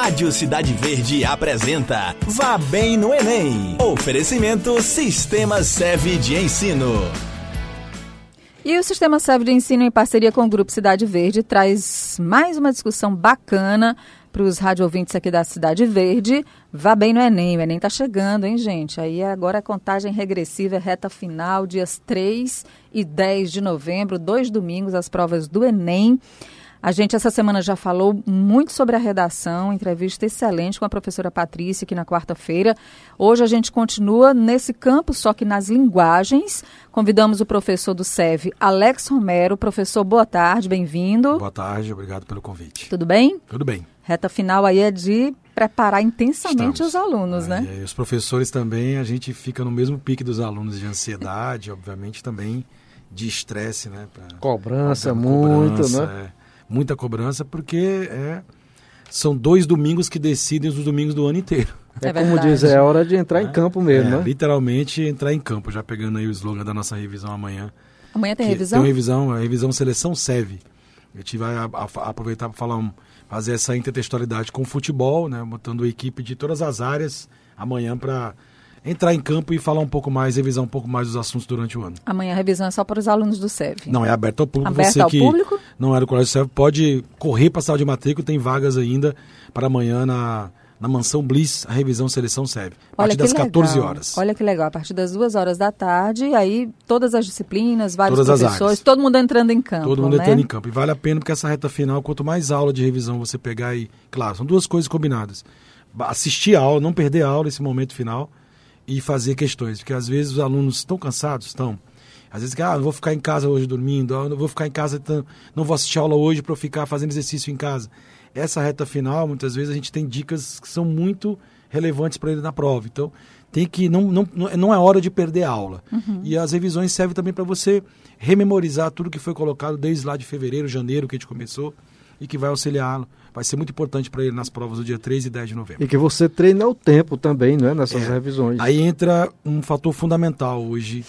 Rádio Cidade Verde apresenta Vá Bem no Enem. Oferecimento Sistema Seve de Ensino. E o Sistema Seve de Ensino, em parceria com o Grupo Cidade Verde, traz mais uma discussão bacana para os rádio ouvintes aqui da Cidade Verde. Vá bem no Enem. O Enem está chegando, hein, gente? Aí agora a contagem regressiva é reta final, dias 3 e 10 de novembro, dois domingos, as provas do Enem. A gente essa semana já falou muito sobre a redação, entrevista excelente com a professora Patrícia aqui na quarta-feira. Hoje a gente continua nesse campo, só que nas linguagens. Convidamos o professor do SEV, Alex Romero. Professor, boa tarde, bem-vindo. Boa tarde, obrigado pelo convite. Tudo bem? Tudo bem. Reta final aí é de preparar intensamente Estamos. os alunos, né? E os professores também, a gente fica no mesmo pique dos alunos de ansiedade, obviamente também de estresse, né? Pra, cobrança, muito, cobrança, né? É muita cobrança, porque é, são dois domingos que decidem os domingos do ano inteiro. É, é como diz, é hora de entrar é, em campo mesmo, é, né? Literalmente entrar em campo, já pegando aí o slogan da nossa revisão amanhã. Amanhã tem revisão? Tem revisão, a revisão Seleção SEV. A gente vai a, a, aproveitar para falar um, fazer essa intertextualidade com o futebol, né? Botando a equipe de todas as áreas amanhã para entrar em campo e falar um pouco mais, revisar um pouco mais dos assuntos durante o ano. Amanhã a revisão é só para os alunos do SEV? Não, é aberto ao público. Aberto Você ao que público? Não era do Colégio SEV pode correr para a sala de matrícula, tem vagas ainda para amanhã na, na Mansão Bliss, a revisão Seleção SEV. A partir das legal. 14 horas. Olha que legal, a partir das 2 horas da tarde, aí todas as disciplinas, vários todas professores, todo mundo entrando em campo. Todo mundo né? entrando em campo. E vale a pena porque essa reta final, quanto mais aula de revisão você pegar e. Claro, são duas coisas combinadas. Assistir a aula, não perder a aula nesse momento final e fazer questões, porque às vezes os alunos estão cansados, estão. Às vezes, ah, não vou ficar em casa hoje dormindo, ah, não vou ficar em casa, não vou assistir aula hoje para ficar fazendo exercício em casa. Essa reta final, muitas vezes a gente tem dicas que são muito relevantes para ele na prova. Então, tem que não, não, não é hora de perder a aula. Uhum. E as revisões servem também para você rememorizar tudo que foi colocado desde lá de fevereiro, janeiro que a gente começou e que vai auxiliá-lo vai ser muito importante para ele nas provas do dia 3 e 10 de novembro. E que você treina o tempo também, não é? Nessas é, revisões. Aí entra um fator fundamental hoje,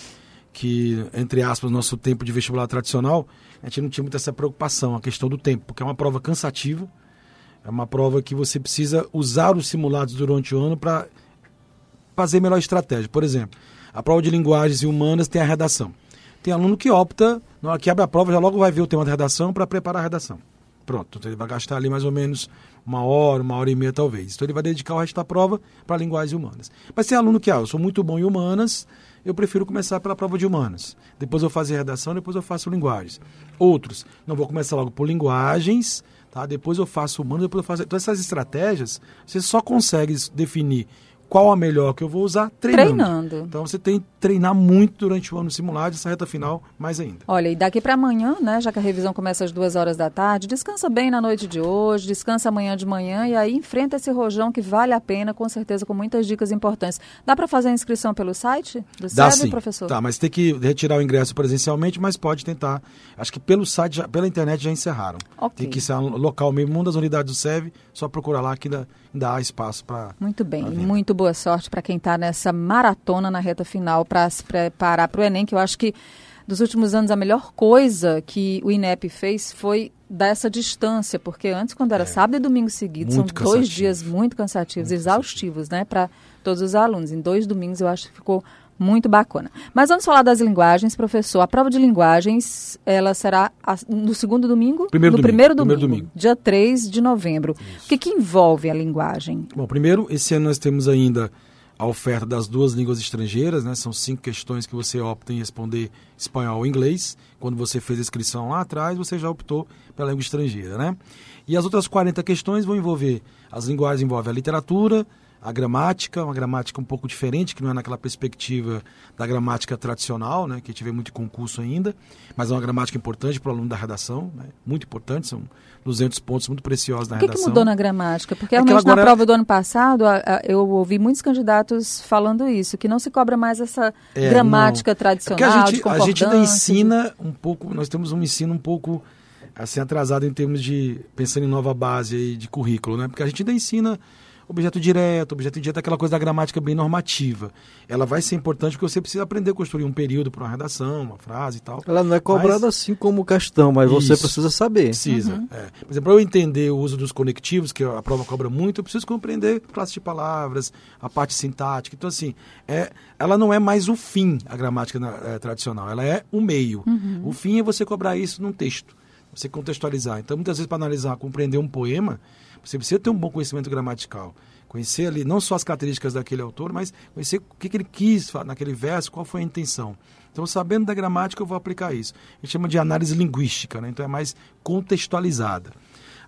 que, entre aspas, nosso tempo de vestibular tradicional, a gente não tinha muita essa preocupação, a questão do tempo, porque é uma prova cansativa, é uma prova que você precisa usar os simulados durante o ano para fazer melhor estratégia. Por exemplo, a prova de linguagens e humanas tem a redação. Tem aluno que opta, na hora que abre a prova, já logo vai ver o tema da redação para preparar a redação. Pronto, então ele vai gastar ali mais ou menos uma hora, uma hora e meia talvez. Então ele vai dedicar o resto da prova para linguagens humanas. Mas tem aluno que, ah, eu sou muito bom em humanas, eu prefiro começar pela prova de humanas. Depois eu faço redação, depois eu faço linguagens. Outros, não vou começar logo por linguagens, tá? depois eu faço humanas, depois eu faço... Então essas estratégias, você só consegue definir qual a melhor que eu vou usar? Treinando. Treinando. Então você tem que treinar muito durante o ano simulado, essa reta final mais ainda. Olha, e daqui para amanhã, né, já que a revisão começa às duas horas da tarde, descansa bem na noite de hoje, descansa amanhã de manhã e aí enfrenta esse rojão que vale a pena, com certeza, com muitas dicas importantes. Dá para fazer a inscrição pelo site do Dá SEB, sim. professor? Tá, mas tem que retirar o ingresso presencialmente, mas pode tentar. Acho que pelo site, já, pela internet já encerraram. Okay. Tem que ser um local mesmo, uma das unidades do SEV, só procura lá que há espaço para. Muito bem, muito boa sorte para quem está nessa maratona na reta final para se preparar para o Enem, que eu acho que dos últimos anos a melhor coisa que o INEP fez foi dar essa distância, porque antes, quando era é. sábado e domingo seguidos, são cansativo. dois dias muito cansativos, muito exaustivos, cansativo. né, para todos os alunos. Em dois domingos eu acho que ficou muito bacana. Mas vamos falar das linguagens, professor. A prova de linguagens, ela será no segundo domingo? Primeiro no domingo, primeiro domingo, primeiro domingo. dia 3 de novembro. Isso. O que, que envolve a linguagem? Bom, primeiro, esse ano nós temos ainda a oferta das duas línguas estrangeiras, né? São cinco questões que você opta em responder espanhol ou inglês. Quando você fez a inscrição lá atrás, você já optou pela língua estrangeira, né? E as outras 40 questões vão envolver, as linguagens envolvem a literatura, a gramática, uma gramática um pouco diferente, que não é naquela perspectiva da gramática tradicional, né, que vê muito concurso ainda, mas é uma gramática importante para o aluno da redação, né, muito importante, são 200 pontos muito preciosos na redação. O que mudou na gramática? Porque é realmente na prova do ano passado a, a, eu ouvi muitos candidatos falando isso, que não se cobra mais essa é, gramática não. tradicional, é a gente, a gente ainda ensina um pouco, nós temos um ensino um pouco assim atrasado em termos de pensando em nova base de currículo, né? Porque a gente ainda ensina objeto direto, objeto indireto, aquela coisa da gramática bem normativa. Ela vai ser importante porque você precisa aprender a construir um período para uma redação, uma frase e tal. Ela não é cobrada mas... assim como questão, mas Isso. você precisa saber. Precisa. Uhum. É. Por exemplo, para eu entender o uso dos conectivos, que a prova cobra muito, eu preciso compreender classe de palavras, a parte sintática. Então, assim, é, ela não é mais o fim, a gramática é, tradicional, ela é o meio. Uhum. O fim é você cobrar isso num texto, você contextualizar. Então, muitas vezes, para analisar, compreender um poema, você precisa ter um bom conhecimento gramatical. Conhecer ali não só as características daquele autor, mas conhecer o que, que ele quis naquele verso, qual foi a intenção. Então, sabendo da gramática, eu vou aplicar isso. A gente chama de análise linguística, né? então é mais contextualizada.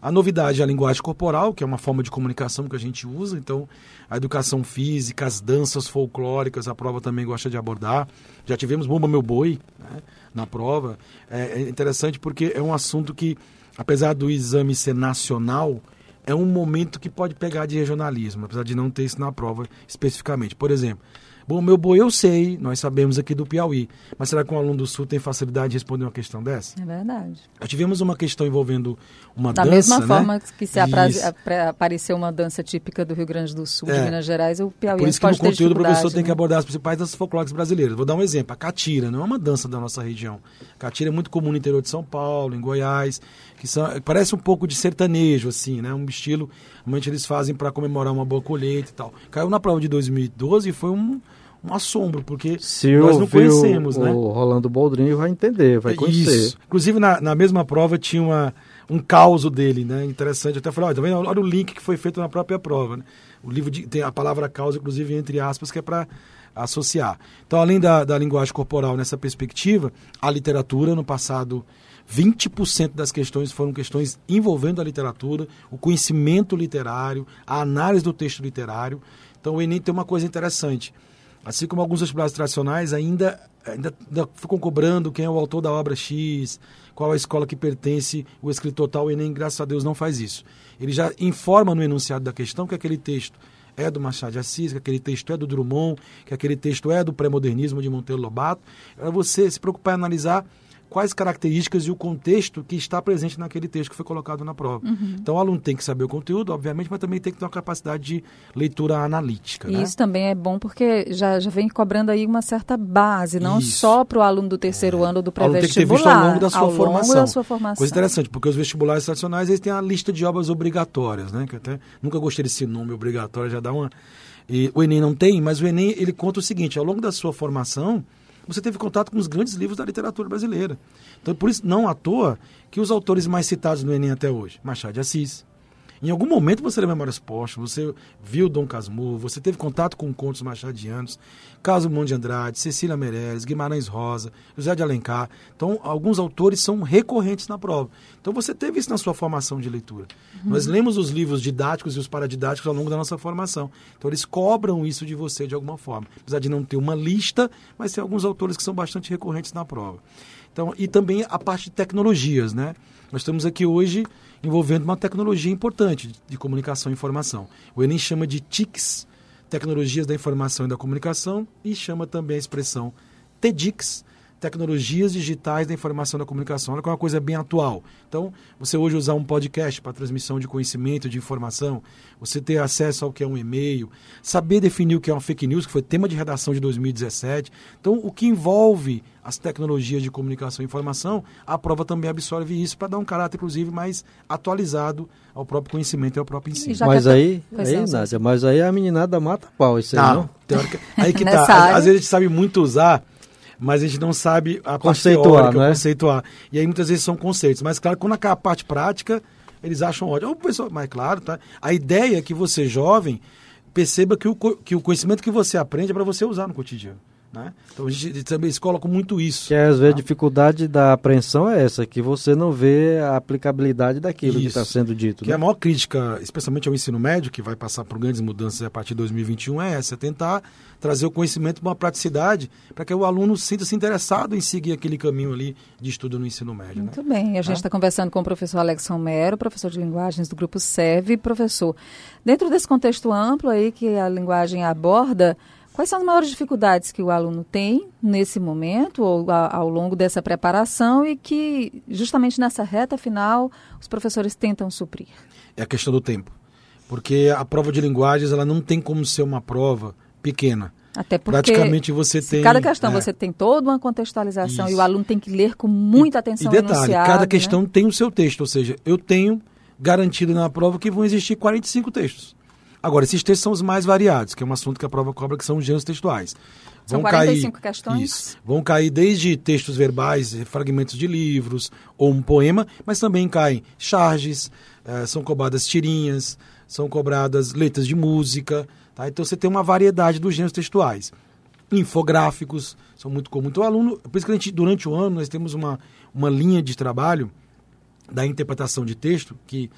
A novidade é a linguagem corporal, que é uma forma de comunicação que a gente usa. Então, a educação física, as danças folclóricas, a prova também gosta de abordar. Já tivemos Bumba Meu Boi né, na prova. É, é interessante porque é um assunto que, apesar do exame ser nacional, é um momento que pode pegar de regionalismo, apesar de não ter isso na prova especificamente. Por exemplo, Bom, meu boi eu sei, nós sabemos aqui do Piauí. Mas será que um aluno do Sul tem facilidade de responder uma questão dessa? É verdade. Nós tivemos uma questão envolvendo uma da dança. Da mesma né? forma que se apareceu uma dança típica do Rio Grande do Sul, é. de Minas Gerais, o Piauí Por isso que no conteúdo o professor né? tem que abordar as principais danças folclóricas brasileiras. Vou dar um exemplo. A catira não é uma dança da nossa região. A catira é muito comum no interior de São Paulo, em Goiás, que são, parece um pouco de sertanejo, assim, né? Um estilo, realmente eles fazem para comemorar uma boa colheita e tal. Caiu na prova de 2012 e foi um um assombro, porque Se nós não conhecemos, o, né? O Rolando Boldrinho vai entender, vai conhecer. Isso. Inclusive, na, na mesma prova tinha uma, um caos dele, né? Interessante. Eu até falei, olha, tá vendo? olha o link que foi feito na própria prova. Né? O livro de, tem a palavra causa, inclusive, entre aspas, que é para associar. Então, além da, da linguagem corporal nessa perspectiva, a literatura no passado 20% das questões foram questões envolvendo a literatura, o conhecimento literário, a análise do texto literário. Então o Enem tem uma coisa interessante. Assim como alguns vestibulares tradicionais ainda, ainda, ainda, ficam cobrando quem é o autor da obra X, qual a escola que pertence o escritor tal, o Enem, graças a Deus, não faz isso. Ele já informa no enunciado da questão que aquele texto é do Machado de Assis, que aquele texto é do Drummond, que aquele texto é do pré-modernismo de Monteiro Lobato. Para você se preocupar em analisar quais características e o contexto que está presente naquele texto que foi colocado na prova. Uhum. Então, o aluno tem que saber o conteúdo, obviamente, mas também tem que ter uma capacidade de leitura analítica. E né? isso também é bom porque já, já vem cobrando aí uma certa base, não isso. só para o aluno do terceiro é. ano do pré-vestibular. ao longo da sua ao formação. Longo da sua formação. Coisa interessante, porque os vestibulares tradicionais eles têm a lista de obras obrigatórias, né? Que até nunca gostei desse nome obrigatório, já dá uma. E o Enem não tem, mas o Enem ele conta o seguinte: ao longo da sua formação, você teve contato com os grandes livros da literatura brasileira. Então, por isso, não à toa que os autores mais citados no Enem até hoje, Machado de Assis, em algum momento você lê Memórias Póstumas, você viu Dom Casmurro, você teve contato com contos machadianos, Caso Mundo de Andrade, Cecília Meirelles, Guimarães Rosa, José de Alencar. Então, alguns autores são recorrentes na prova. Então, você teve isso na sua formação de leitura. Uhum. Nós lemos os livros didáticos e os paradidáticos ao longo da nossa formação. Então, eles cobram isso de você de alguma forma. Apesar de não ter uma lista, mas tem alguns autores que são bastante recorrentes na prova. Então, e também a parte de tecnologias, né? Nós estamos aqui hoje envolvendo uma tecnologia importante de comunicação e informação. O Enem chama de TICs, Tecnologias da Informação e da Comunicação, e chama também a expressão TEDx, tecnologias digitais da informação e da comunicação. Olha que é uma coisa bem atual. Então, você hoje usar um podcast para transmissão de conhecimento, de informação, você ter acesso ao que é um e-mail, saber definir o que é uma fake news, que foi tema de redação de 2017. Então, o que envolve as tecnologias de comunicação e informação, a prova também absorve isso para dar um caráter, inclusive, mais atualizado ao próprio conhecimento e ao próprio ensino. Mas aí, aí Nádia, mas aí a meninada mata pau, isso aí não? não? Teórica, aí que tá, às, às vezes a gente sabe muito usar mas a gente não sabe a conceituar, parte teórica, né? conceituar. E aí muitas vezes são conceitos. Mas claro, quando acaba a parte prática, eles acham ótimo. Pessoal, mas claro, tá? A ideia é que você, jovem, perceba que o, que o conhecimento que você aprende é para você usar no cotidiano. Né? Então a gente também coloca muito isso. Que às vezes tá? a dificuldade da apreensão é essa, que você não vê a aplicabilidade daquilo isso. que está sendo dito. Que né? a maior crítica, especialmente ao ensino médio, que vai passar por grandes mudanças a partir de 2021, é essa, é tentar trazer o conhecimento para uma praticidade, para que o aluno sinta-se interessado em seguir aquele caminho ali de estudo no ensino médio. Muito né? bem, a gente está tá conversando com o professor Alex Romero, professor de linguagens do Grupo SEV. Professor, dentro desse contexto amplo aí que a linguagem aborda, Quais são as maiores dificuldades que o aluno tem nesse momento ou a, ao longo dessa preparação e que, justamente nessa reta final, os professores tentam suprir? É a questão do tempo. Porque a prova de linguagens ela não tem como ser uma prova pequena. Até porque Praticamente você tem. cada questão é, você tem toda uma contextualização e Isso. o aluno tem que ler com muita e atenção detalhe, ao enunciado, cada né? questão tem o seu texto, ou seja, eu tenho garantido na prova que vão existir 45 textos. Agora, esses textos são os mais variados, que é um assunto que a prova cobra, que são os gêneros textuais. São Vão 45 cair, questões? Isso. Vão cair desde textos verbais, fragmentos de livros ou um poema, mas também caem charges, eh, são cobradas tirinhas, são cobradas letras de música. Tá? Então você tem uma variedade dos gêneros textuais. Infográficos são muito comuns. Então, o aluno, por isso que a gente, durante o ano, nós temos uma, uma linha de trabalho da interpretação de texto, que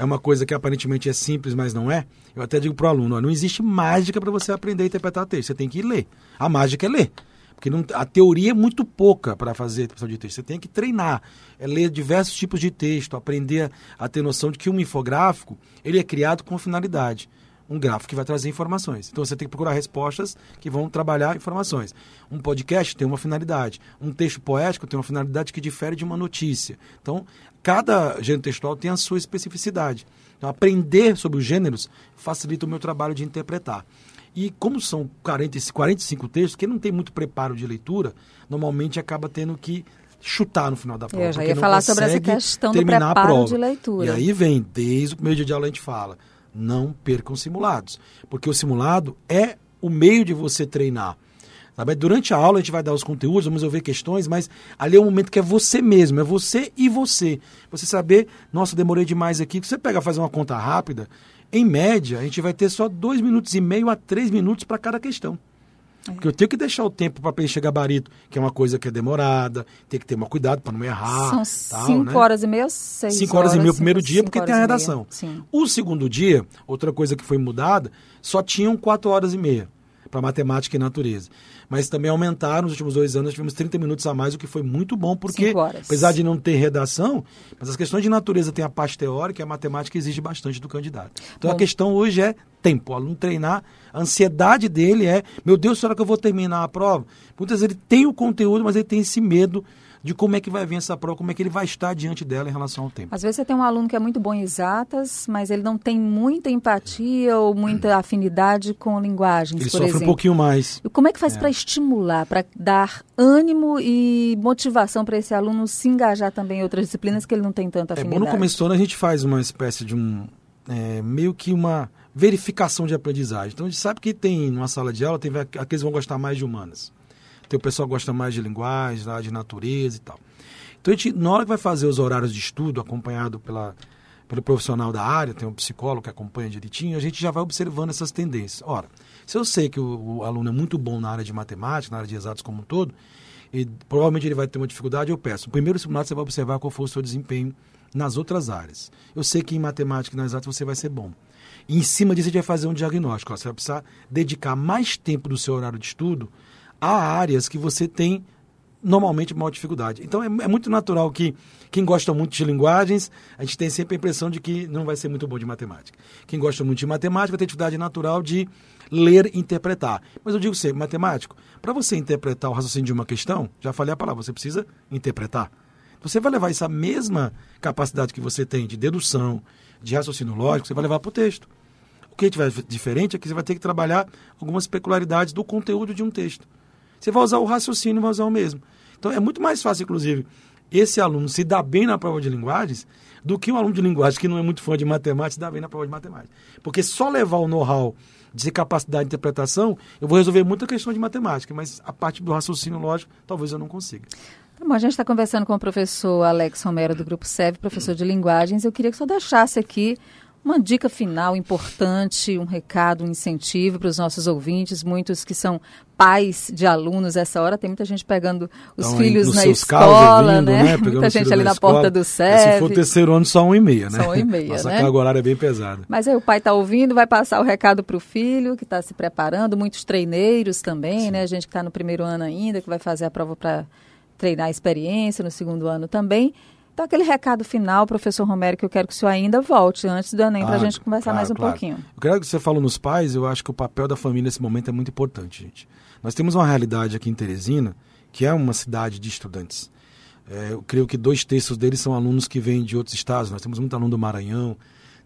é uma coisa que aparentemente é simples, mas não é. Eu até digo para o aluno: ó, não existe mágica para você aprender a interpretar texto. Você tem que ler. A mágica é ler. Porque não, a teoria é muito pouca para fazer interpretação de texto. Você tem que treinar, é ler diversos tipos de texto, aprender a, a ter noção de que um infográfico ele é criado com finalidade. Um gráfico que vai trazer informações. Então você tem que procurar respostas que vão trabalhar informações. Um podcast tem uma finalidade. Um texto poético tem uma finalidade que difere de uma notícia. Então, cada gênero textual tem a sua especificidade. Então, aprender sobre os gêneros facilita o meu trabalho de interpretar. E como são 40, 45 textos, quem não tem muito preparo de leitura, normalmente acaba tendo que chutar no final da prova. Eu já ia falar sobre essa questão do preparo de leitura. E aí vem, desde o primeiro dia de aula a gente fala, não percam simulados. Porque o simulado é o meio de você treinar. Sabe? Durante a aula a gente vai dar os conteúdos, vamos resolver questões, mas ali é um momento que é você mesmo, é você e você. Você saber, nossa, demorei demais aqui. Você pega fazer uma conta rápida, em média, a gente vai ter só dois minutos e meio a três minutos para cada questão. Porque eu tenho que deixar o tempo para preencher gabarito, que é uma coisa que é demorada, tem que ter mais cuidado para não errar. São tal, cinco né? horas e meia, seis Cinco horas e meia o primeiro dia, porque tem a horas redação. O segundo dia, outra coisa que foi mudada, só tinham quatro horas e meia para matemática e natureza. Mas também aumentaram, nos últimos dois anos, tivemos 30 minutos a mais, o que foi muito bom, porque, apesar de não ter redação, mas as questões de natureza tem a parte teórica e a matemática exige bastante do candidato. Então Bom. a questão hoje é tempo. O aluno treinar, a ansiedade dele é, meu Deus, será que eu vou terminar a prova? Muitas vezes ele tem o conteúdo, mas ele tem esse medo de como é que vai vir essa prova, como é que ele vai estar diante dela em relação ao tempo. Às vezes você tem um aluno que é muito bom em exatas, mas ele não tem muita empatia ou muita afinidade com linguagens, Ele por sofre exemplo. um pouquinho mais. E como é que faz para estimular, para dar ânimo e motivação para esse aluno se engajar também em outras disciplinas que ele não tem tanta É afinidade? bom no começo do ano a gente faz uma espécie de um é, meio que uma verificação de aprendizagem. Então a gente sabe que tem numa sala de aula tem aqueles que vão gostar mais de humanas. Tem o pessoal que gosta mais de linguagem, lá, de natureza e tal. Então a gente na hora que vai fazer os horários de estudo acompanhado pela pelo profissional da área, tem um psicólogo que acompanha direitinho, a gente já vai observando essas tendências. Ora, se eu sei que o, o aluno é muito bom na área de matemática, na área de exatos como um todo, e provavelmente ele vai ter uma dificuldade, eu peço. No primeiro simulado você vai observar qual foi o seu desempenho nas outras áreas. Eu sei que em matemática e nas exatas você vai ser bom. E em cima disso a gente vai fazer um diagnóstico. Ó, você vai precisar dedicar mais tempo do seu horário de estudo a áreas que você tem normalmente maior dificuldade. Então é, é muito natural que quem gosta muito de linguagens, a gente tem sempre a impressão de que não vai ser muito bom de matemática. Quem gosta muito de matemática vai ter dificuldade natural de ler e interpretar. Mas eu digo sempre, matemático, para você interpretar o raciocínio de uma questão, já falei a palavra, você precisa interpretar. Você vai levar essa mesma capacidade que você tem de dedução, de raciocínio lógico, você vai levar para o texto. O que tiver diferente é que você vai ter que trabalhar algumas peculiaridades do conteúdo de um texto. Você vai usar o raciocínio, vai usar o mesmo. Então é muito mais fácil, inclusive, esse aluno se dar bem na prova de linguagens do que um aluno de linguagem que não é muito fã de matemática se dar bem na prova de matemática. Porque só levar o know-how de capacidade de interpretação, eu vou resolver muita questão de matemática, mas a parte do raciocínio lógico, talvez eu não consiga. Tá bom, a gente está conversando com o professor Alex Romero, do Grupo SEV, professor de linguagens. Eu queria que o senhor deixasse aqui uma dica final importante, um recado, um incentivo para os nossos ouvintes, muitos que são pais de alunos essa hora, tem muita gente pegando os Então, filhos na escola, vindo, né? né? Muita gente ali na porta do SEV. Se for terceiro ano, só um e meia, né? Só um e meia, Nossa né? carga horária é bem pesada. Mas aí o pai está ouvindo, vai passar o recado para o filho que está se preparando, muitos treineiros também, né? A gente que está no primeiro ano ainda, que vai fazer a prova para treinar a experiência no segundo ano também. Então, aquele recado final, professor Romero, que eu quero que o senhor ainda volte antes do Enem, para a Ah, gente conversar claro, mais um claro. pouquinho. Eu quero que você falou nos pais, eu acho que o papel da família nesse momento é muito importante, gente. Nós temos uma realidade aqui em Teresina, que é uma cidade de estudantes. É, eu creio que dois terços deles são alunos que vêm de outros estados. Nós temos muito aluno do Maranhão,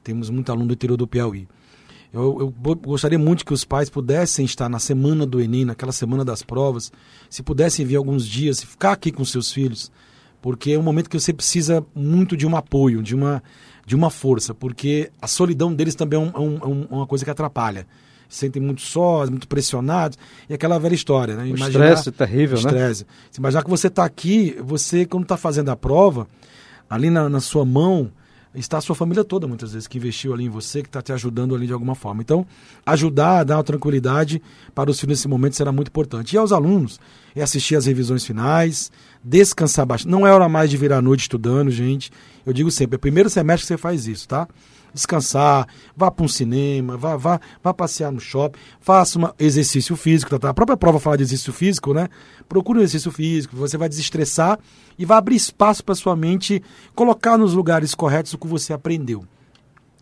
temos muito aluno do interior do Piauí. Eu, eu gostaria muito que os pais pudessem estar na semana do Enem, naquela semana das provas, se pudessem vir alguns dias, ficar aqui com seus filhos, porque é um momento que você precisa muito de um apoio, de uma, de uma força, porque a solidão deles também é, um- é um- é um- uma coisa que atrapalha. Se sentem muito sós, muito pressionados, e aquela velha história, né? O estresse terrível, né? estresse. Se imaginar que você está aqui, você, quando está fazendo a prova, ali na, na sua mão, está a sua família toda, muitas vezes, que investiu ali em você, que está te ajudando ali de alguma forma. Então, ajudar a dar uma tranquilidade para os filhos nesse momento será muito importante. E aos alunos, é assistir às revisões finais, descansar bastante. Não é hora mais de virar a noite estudando, gente. Eu digo sempre, é primeiro semestre que você faz isso, tá? Descansar, vá para um cinema, vá, vá, vá passear no shopping, faça um exercício físico, tá, tá? A própria prova fala de exercício físico, né? Procure um exercício físico, você vai desestressar e vai abrir espaço para sua mente colocar nos lugares corretos o que você aprendeu.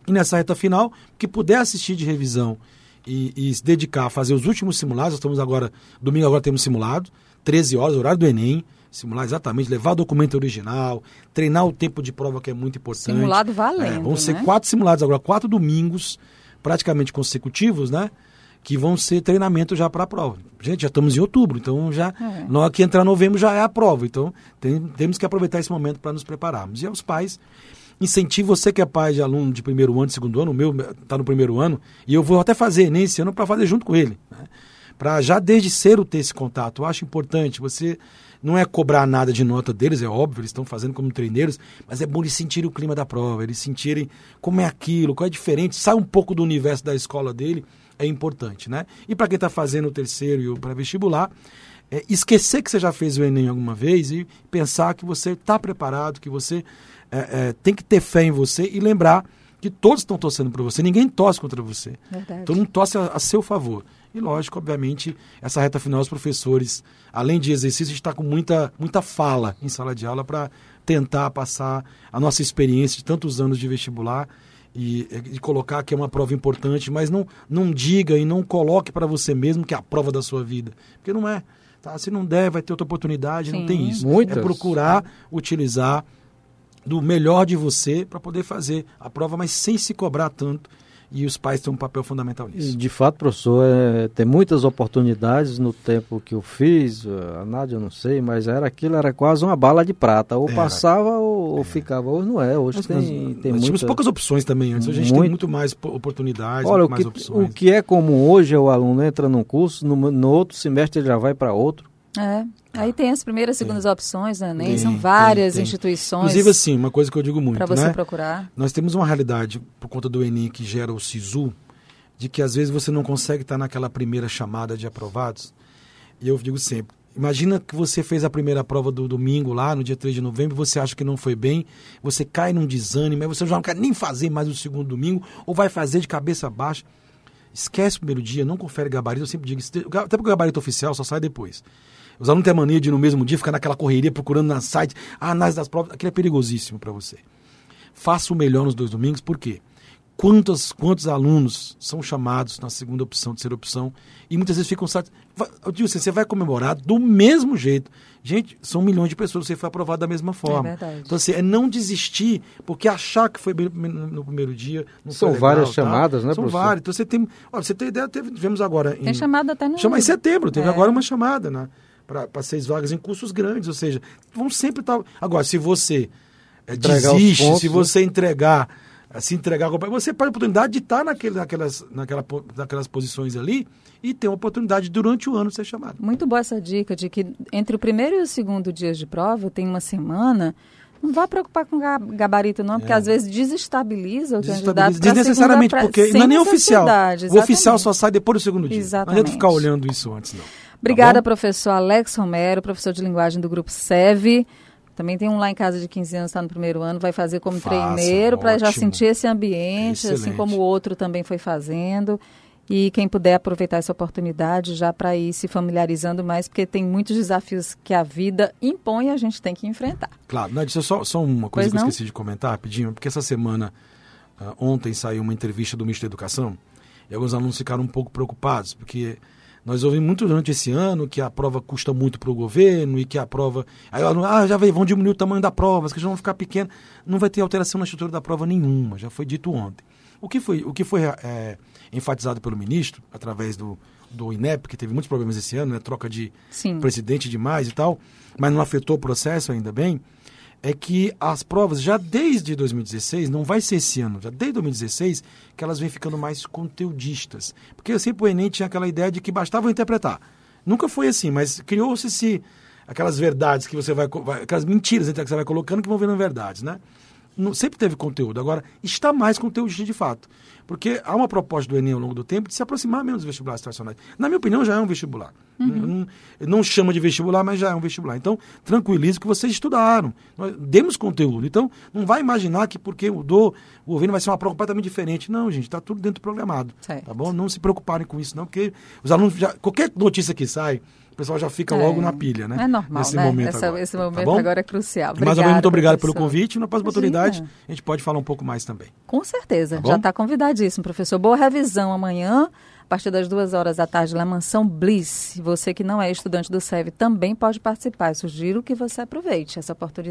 E nessa reta final, que puder assistir de revisão e, e se dedicar a fazer os últimos simulados, nós estamos agora, domingo agora temos simulado, 13 horas, horário do Enem, simular exatamente, levar o documento original, treinar o tempo de prova que é muito importante. Simulado valendo, É, vão ser né? quatro simulados agora, quatro domingos praticamente consecutivos, né? Que vão ser treinamento já para a prova. Gente, já estamos em outubro, então já É. hora que entrar novembro já é a prova. Então tem- temos que aproveitar esse momento para nos prepararmos. E aos pais, incentivo você que é pai de aluno de primeiro ano, de segundo ano, o meu está no primeiro ano, e eu vou até fazer Enem esse ano para fazer junto com ele. Né? Para já desde cedo ter esse contato. Eu acho importante você não é cobrar nada de nota deles, é óbvio, eles estão fazendo como treineiros, mas é bom eles sentirem o clima da prova, eles sentirem como é aquilo, qual é diferente, sai um pouco do universo da escola dele, é importante, né? E para quem está fazendo o terceiro e o pré-vestibular, é esquecer que você já fez o Enem alguma vez e pensar que você está preparado, que você é, é, tem que ter fé em você e lembrar que todos estão torcendo por você, ninguém torce contra você. Verdade. Todo mundo torce a, a seu favor. E lógico, obviamente, essa reta final, os professores, além de exercício, está com muita, muita fala em sala de aula para tentar passar a nossa experiência de tantos anos de vestibular e, e colocar que é uma prova importante, mas não, não diga e não coloque para você mesmo que é a prova da sua vida. Porque não é. Tá? Se não der, vai ter outra oportunidade, não Sim. tem isso. Muitas. É procurar utilizar do melhor de você para poder fazer a prova, mas sem se cobrar tanto. E os pais têm um papel fundamental nisso. De fato, professor, é, tem muitas oportunidades no tempo que eu fiz, a Nádia eu não sei, mas era aquilo, era quase uma bala de prata. Ou Era. passava ou, ou ficava. Hoje não é, hoje Nós, tem, nós- tem nós muita... tínhamos poucas opções também antes. Hoje a gente tem Muito. muito mais po- oportunidades, Olha, muito o mais que, opções. o que é comum hoje é o aluno entra num curso, no, no outro semestre ele já vai para outro. É. Aí tem as primeiras e segundas opções, né? Tem, São tem, várias tem. instituições Inclusive, assim, uma coisa que eu digo muito, para você né? procurar. Nós temos uma realidade, por conta do Enem, que gera o SISU, de que às vezes você não consegue estar naquela primeira chamada de aprovados. E eu digo sempre, imagina que você fez a primeira prova do domingo lá, no dia 3 de novembro, você acha que não foi bem, você cai num desânimo, aí você já não quer nem fazer mais o segundo domingo, ou vai fazer de cabeça baixa. Esquece o primeiro dia, não confere gabarito, eu sempre digo, até porque o gabarito oficial só sai depois. Os alunos têm a mania de no mesmo dia ficar naquela correria procurando na site, a análise das provas, aquilo é perigosíssimo para você. Faça o melhor nos dois domingos, por quê? Quantos, quantos alunos são chamados na segunda opção, terceira opção, e muitas vezes ficam satisfeitos. Eu digo assim, você vai comemorar do mesmo jeito. Gente, são milhões de pessoas, você foi aprovado da mesma forma. verdade. Então, assim, é não desistir, porque achar que foi bem no primeiro dia. Não São foi legal, várias tá? chamadas, né, São professor? várias. Então, você tem. Olha, você tem ideia, teve, tivemos agora. Tem chamada até no. Chama em setembro, teve É. agora uma chamada né, para seis vagas em cursos grandes, ou seja, vão sempre estar. Agora, se você eh, Entregar desiste, pontos, se né? você você entregar, eh, se entregar, você perde a oportunidade de estar naquele, naquelas, naquela, naquelas posições ali e ter uma oportunidade durante o ano de ser chamado. Muito boa essa dica de que entre o primeiro e o segundo dias de prova, tem uma semana. Não vá preocupar com ga- gabarito, não, porque É. às vezes desestabiliza o Desestabiliza- candidato. Desnecessariamente, segunda, pra- porque não é nem oficial. O oficial só sai depois do segundo dia. Não Exatamente. adianta ficar olhando isso antes, não. Obrigada, Tá professor Alex Romero, professor de linguagem do Grupo SEV. Também tem um lá em casa de 15 anos, está no primeiro ano, vai fazer como Faça, treineiro para já sentir esse ambiente, assim Excelente. como o outro também foi fazendo. E quem puder aproveitar essa oportunidade já para ir se familiarizando mais, porque tem muitos desafios que a vida impõe e a gente tem que enfrentar. Claro, Nádia, só, só uma coisa Pois que eu não? esqueci de comentar rapidinho, porque essa semana, ah, ontem saiu uma entrevista do Ministro da Educação, e alguns alunos ficaram um pouco preocupados, porque Nós ouvimos muito durante esse ano que a prova custa muito para o governo e que a prova. Aí, ah, já veio, vão diminuir o tamanho da prova, as questões vão ficar pequenas. Não vai ter alteração na estrutura da prova nenhuma, já foi dito ontem. O que foi, o que foi é, enfatizado pelo ministro, através do, do INEP, que teve muitos problemas esse ano, né, troca de Sim. presidente demais e tal, mas não afetou o processo ainda bem, é que as provas, já desde 2016, não vai ser esse ano, já desde 2016, que elas vêm ficando mais conteudistas. Porque sempre o Enem tinha aquela ideia de que bastava interpretar. Nunca foi assim, mas criou-se esse, aquelas verdades que você vai, aquelas mentiras que você vai colocando que vão virando verdades, né? Sempre teve conteúdo, agora está mais conteúdo de fato. Porque há uma proposta do Enem ao longo do tempo de se aproximar menos dos vestibulares tradicionais. Na minha opinião, já é um vestibular. Uhum. Não, não, chama de vestibular, mas já é um vestibular. Então, tranquilize que vocês estudaram. Nós demos conteúdo. Então, não vai imaginar que porque mudou, o governo vai ser uma prova completamente diferente. Não, gente, está tudo dentro do programado. Certo. Tá bom? Não se preocuparem com isso, não, porque os alunos já. Qualquer notícia que sai, o pessoal já fica é. logo na pilha, né? É normal, Nesse né? Momento Essa, agora, esse momento tá agora é crucial. Obrigada, Mais uma vez, muito obrigado professor. pelo convite. Na próxima oportunidade, a gente pode falar um pouco mais também. Com certeza. Tá já está convidadíssimo, professor. Boa revisão amanhã. A partir das duas horas da tarde, na Mansão Bliss. Você que não é estudante do SEV também pode participar. Eu sugiro que você aproveite essa oportunidade.